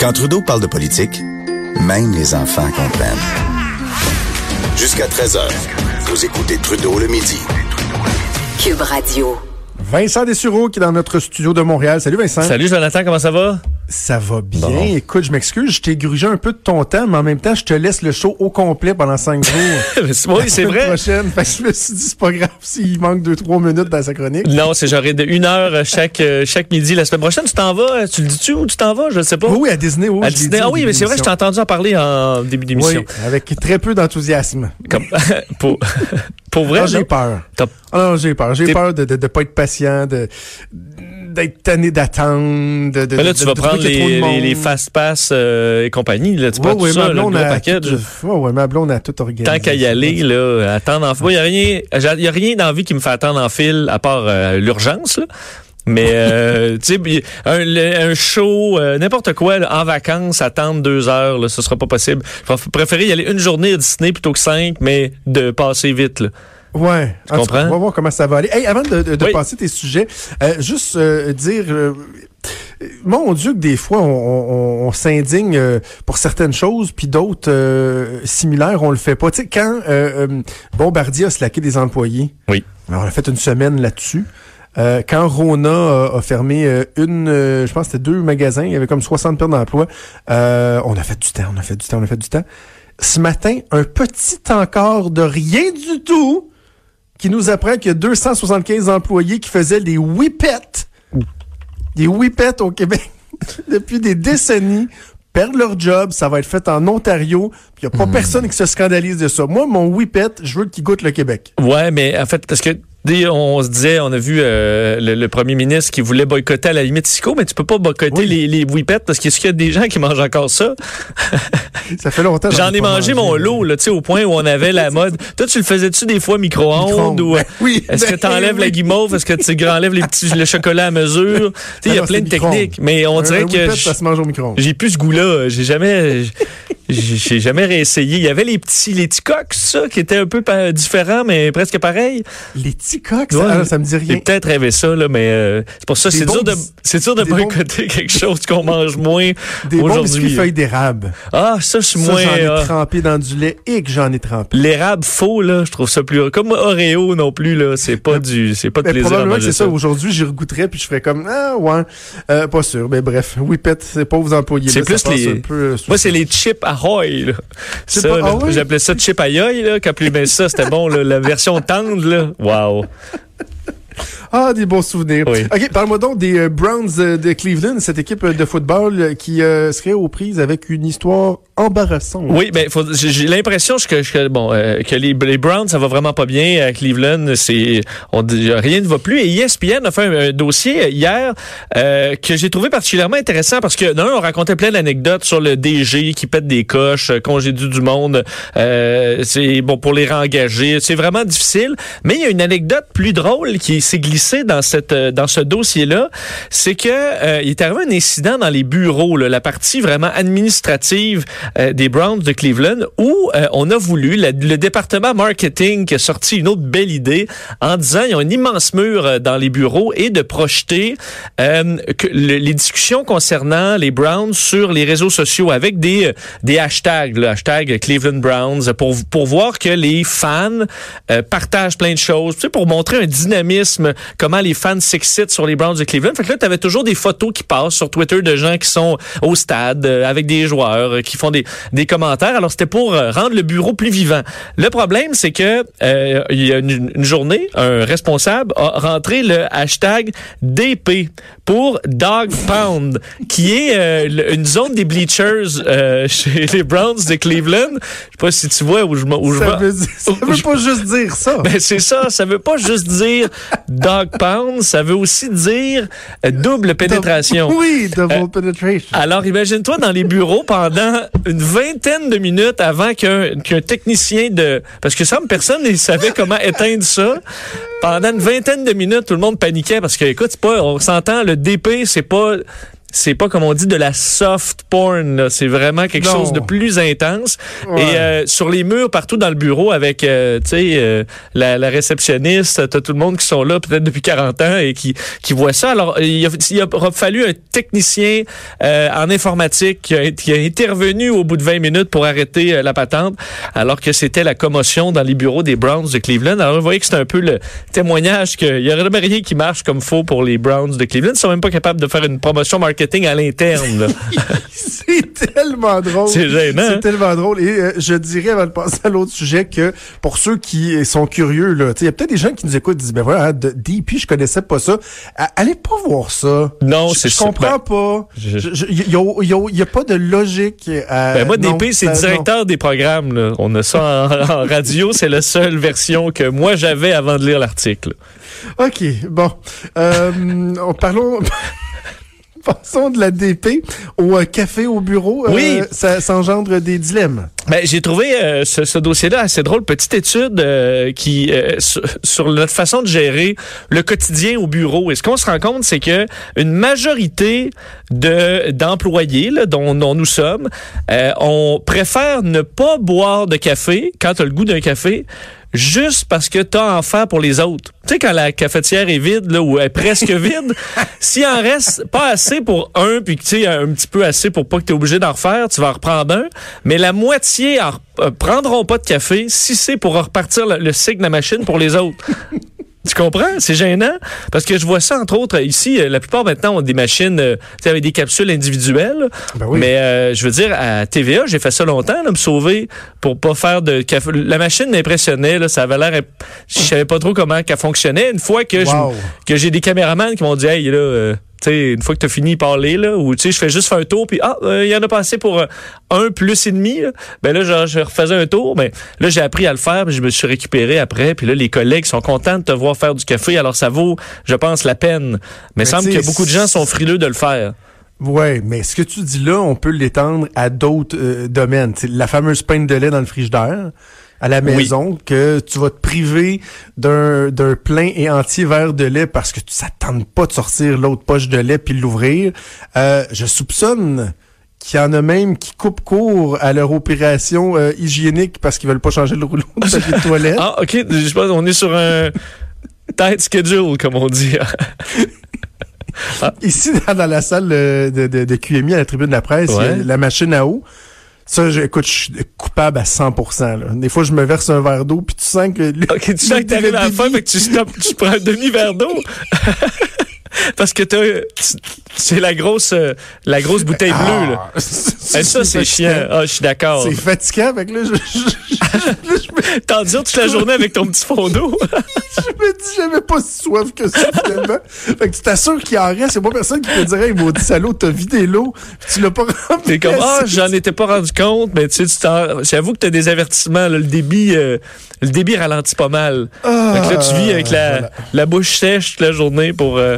Quand Trudeau parle de politique, même les enfants comprennent. Jusqu'à 13h, vous écoutez Trudeau le midi. Cube Radio. Vincent Dessureau qui est dans notre studio de Montréal. Salut Vincent. Salut Jonathan, comment ça va? Ça va bien. Bon. Écoute, je m'excuse, je t'ai grugé un peu de ton temps, mais en même temps, je te laisse le show au complet pendant cinq jours. oui, c'est La vrai. prochaine. Fait que je me suis dit, c'est pas grave s'il manque deux, trois minutes dans sa chronique. Non, c'est de une heure chaque, euh, chaque midi la semaine prochaine. Tu t'en vas? Tu le dis-tu ou tu t'en vas? Je ne sais pas. Oui, oui, à Disney, oui. À Disney. Ah oui, mais c'est vrai, je t'ai entendu en parler en début d'émission. Oui, avec très peu d'enthousiasme. Comme, pour, pour vrai? J'ai peur. Ah non, j'ai peur. J'ai peur de, de pas être patient, de d'être tanné d'attendre, de, de, là, tu vas de prendre les, fast pass euh, et compagnie. Là. Tu Ouais, prends ouais, tout ça, le blonde gros package. tout- ouais, ma blonde a tout organisé. Tant qu'à y aller, là, attendre en fil. Il n'y a rien, il y a rien dans la vie qui me fait attendre en fil, à part euh, l'urgence. Mais, euh, tu sais, un, show, euh, n'importe quoi, là, en vacances, attendre deux heures, là, ce sera pas possible. Je préférer y aller une journée à Disney plutôt que cinq, mais de passer vite. Là. Ouais. Cas? On va voir comment ça va aller. Hey, avant de, de, Oui. passer tes sujets, euh, juste euh, dire, euh, mon Dieu, que des fois, on, on- on s'indigne euh, pour certaines choses, puis d'autres euh, similaires, on le fait pas. Tu sais, quand euh, euh, Bombardier a slacké des employés, Oui. alors on a fait une semaine là-dessus. Euh, quand Rona a, a fermé euh, une, euh, je pense que c'était deux magasins, il y avait comme 60 pertes d'emploi, euh, on a fait du temps, on a fait du temps, on a fait du temps. Ce matin, un petit encore de rien du tout qui nous apprend qu'il y a 275 employés qui faisaient des whippets, des whippets au Québec depuis des décennies, perdent leur job, ça va être fait en Ontario, puis il n'y a pas personne qui se scandalise de ça. Moi, mon whippet, je veux qu'il goûte le Québec. Ouais, mais en fait, parce que on se disait, on a vu euh, le, le premier ministre qui voulait boycotter à la limite Cisco, mais tu peux pas boycotter Oui. les, les whippets parce qu'il y a des gens qui mangent encore ça. Ça fait longtemps. J'en ai mangé mon lot, là, tu sais, au point où on avait la mode. Toi, tu le faisais-tu des fois micro-ondes ou euh, ben oui, est-ce que ben tu enlèves la guimauve? Est-ce que tu enlèves les petits, le chocolat à mesure? Tu sais, il y a Non, plein de techniques, mais on Un- dirait un que whippet, ça se mange au micro-ondes. j'ai plus ce goût-là. J'ai jamais, j'ai j'ai jamais réessayé. Il y avait les petits, les petits coques, ça, qui étaient un peu différents, mais presque pareils. Les petits coques, Ouais. ça, ah, ça me dit J'ai rien. peut-être rêvé ça, là, mais euh, c'est pour ça, c'est dur de, c'est dur de boycotter quelque chose qu'on mange moins Des bons biscuits aujourd'hui. feuilles d'érable. Ah, ça, je suis Ça, moins. j'en ai ah. trempé dans du lait et que j'en ai trempé. L'érable faux, là, je trouve ça plus. Comme Oreo non plus, là, c'est pas du, c'est pas de Mais plaisir à probablement que c'est ça. ça. Aujourd'hui, j'y regoutterais puis je ferais comme ah ouais, euh, pas sûr. Mais bref, whippet, c'est pas aux employés. C'est plus les- peu, euh, Moi, c'est les chips Ahoy? J'appelais ça chip là. Quand plus ben ça, c'était bon, là, la version tendre, là. Wow. Ah, des bons souvenirs. Oui. OK, parle-moi donc des euh, Browns euh, de Cleveland, cette équipe euh, de football qui euh, serait aux prises avec une histoire embarrassante. Oui, ben j'ai l'impression que, que bon euh, que les, les Browns ça va vraiment pas bien à Cleveland, c'est on rien ne va plus et ESPN a fait un, un dossier hier euh, que j'ai trouvé particulièrement intéressant parce que d'un on racontait plein d'anecdotes sur le DG qui pète des coches, congédie du monde, c'est bon pour les réengager, c'est vraiment difficile, mais il y a une anecdote plus drôle qui s'est glissée dans cette euh, dans ce dossier-là, c'est que euh, il est arrivé un incident dans les bureaux, la partie vraiment administrative euh, des Browns de Cleveland, où euh, on a voulu, le département marketing qui a sorti une autre belle idée en disant ils ont un immense mur dans les bureaux et de projeter les discussions concernant les Browns sur les réseaux sociaux avec des, des hashtags, le hashtag Cleveland Browns, pour, pour voir que les fans partagent plein de choses, tu sais, pour montrer un dynamisme, comment les fans s'excitent sur les Browns de Cleveland. Fait que là, tu avais toujours des photos qui passent sur Twitter de gens qui sont au stade euh, avec des joueurs, euh, qui font des, des commentaires. Alors, c'était pour euh, rendre le bureau plus vivant. Le problème, c'est que euh, il y a une, une journée, un responsable a rentré le hashtag DP pour Dog Pound, qui est une zone des bleachers chez les Browns de Cleveland. Je sais pas si tu vois où je, m'en- où Ça veut, ça veut pas juste dire ça. Ben, c'est ça, ça veut pas juste dire dog pound, ça veut aussi dire euh, double pénétration. Oui, double Euh, penetration. Alors, imagine-toi dans les bureaux pendant une vingtaine de minutes avant qu'un qu'un technicien de... Parce que ça, personne ne savait comment éteindre ça. Pendant une vingtaine de minutes, tout le monde paniquait parce que, écoute, c'est pas, on s'entend, le DP, c'est pas... c'est pas comme on dit de la soft porn. C'est vraiment quelque Non. chose de plus intense. Ouais. Et euh, sur les murs partout dans le bureau avec, euh, tu sais, euh, la, la réceptionniste, t'as tout le monde qui sont là peut-être depuis 40 ans et qui qui voit ça. Alors il a, il a fallu un technicien euh, en informatique qui a, qui a intervenu au bout de 20 minutes pour arrêter euh, la patente, alors que c'était la commotion dans les bureaux des Browns de Cleveland. Alors vous voyez que c'est un peu le témoignage qu'il y aurait rien qui marche comme faux pour les Browns de Cleveland. Ils sont même pas capables de faire une promotion marketing à l'interne. C'est tellement drôle. C'est gênant, hein? C'est tellement drôle. Et euh, je dirais, avant de passer à l'autre sujet, que pour ceux qui sont curieux, il y a peut-être des gens qui nous écoutent et disent, ben voilà, DP, je connaissais pas ça. Allez pas voir ça. Non, c'est Je comprends Ben, pas. Il y, a, pas de logique. à- Ben moi, non, DP, c'est non. directeur des programmes. là. On a ça en, en radio. C'est la seule version que moi j'avais avant de lire l'article. OK, bon. Euh, on- parlons... Passons de la DP au euh, café au bureau. Euh, Oui. Ça, ça engendre des dilemmes. Ben, j'ai trouvé euh, ce, ce dossier-là assez drôle. Petite étude euh, qui euh, sur, sur notre façon de gérer le quotidien au bureau. Et ce qu'on se rend compte, c'est que une majorité de d'employés là, dont, dont nous sommes, euh, on préfère ne pas boire de café quand tu as le goût d'un café. Juste parce que t'as en faire pour les autres. Tu sais, quand la cafetière est vide, là, ou elle est presque vide, s'il en reste pas assez pour un, puis que tu sais, un petit peu assez pour pas que tu es obligé d'en refaire, tu vas en reprendre un. Mais la moitié en, euh, prendront pas de café si c'est pour repartir le, le cycle de la machine pour les autres. Tu comprends? C'est gênant. Parce que je vois ça, entre autres, ici, euh, la plupart maintenant ont des machines euh, tu sais, avec des capsules individuelles. Ben oui. Mais euh, je veux dire, à TVA, j'ai fait ça longtemps, là, me sauver pour pas faire de. La machine m'impressionnait, là, ça avait l'air... Je savais pas trop comment qu'elle fonctionnait. Une fois que je- que j'ai des caméramans qui m'ont dit, hey, là... euh, sais, une fois que tu as fini de parler, là, ou tu sais, je fais juste faire un tour, puis ah, euh, il y en a pas assez pour euh, un plus et demi, là. ben là, je, je refaisais un tour, mais là, j'ai appris à le faire, puis je me suis récupéré après, puis là, les collègues sont contents de te voir faire du café, alors ça vaut, je pense, la peine. Mais il semble que beaucoup de gens sont frileux de le faire. Ouais, mais ce que tu dis là, on peut l'étendre à d'autres euh, domaines. T'sais, la fameuse peine de lait dans le frigidaire à la Oui. maison, que tu vas te priver d'un d'un plein et entier verre de lait parce que tu- ça te tente pas de sortir l'autre poche de lait puis l'ouvrir. Euh, je soupçonne qu'il y en a même qui coupent court à leur opération euh, hygiénique parce qu'ils veulent pas changer le rouleau de papier de toilette. Ah, OK, je pense qu'on est sur un tight schedule, comme on dit. Ici, dans, la salle euh, de, de, de QMI, à la tribune de la presse, il y a la machine à eau. Ça, je, écoute, je suis coupable à 100%. Là. Des fois, je me verse un verre d'eau, puis tu sens que... OK, tu sens que t'arrives à la fin, fait que tu stoppes, tu prends un demi-verre d'eau. Parce que c'est la grosse, euh, la grosse bouteille bleue, là. Ah, ça, c'est chiant. Ah, je suis d'accord. C'est fatigant, que là, je, je, je- là, je me, T'endures toute la journée avec ton petit fond d'eau. je me dis, j'avais pas si soif que ça, finalement. Fait que tu t'assures qu'il en reste. Il pas personne qui peut dire, hey, maudit salaud, t'as vidé l'eau, tu l'as pas rempli. T'es comme, ah, j'en étais pas rendu compte, mais tu sais, tu t'en- j'avoue que t'as des avertissements, là, le débit, euh, le débit ralentit pas mal. Ah, Fait que là, tu vis avec la, voilà. la bouche sèche toute la journée pour, euh,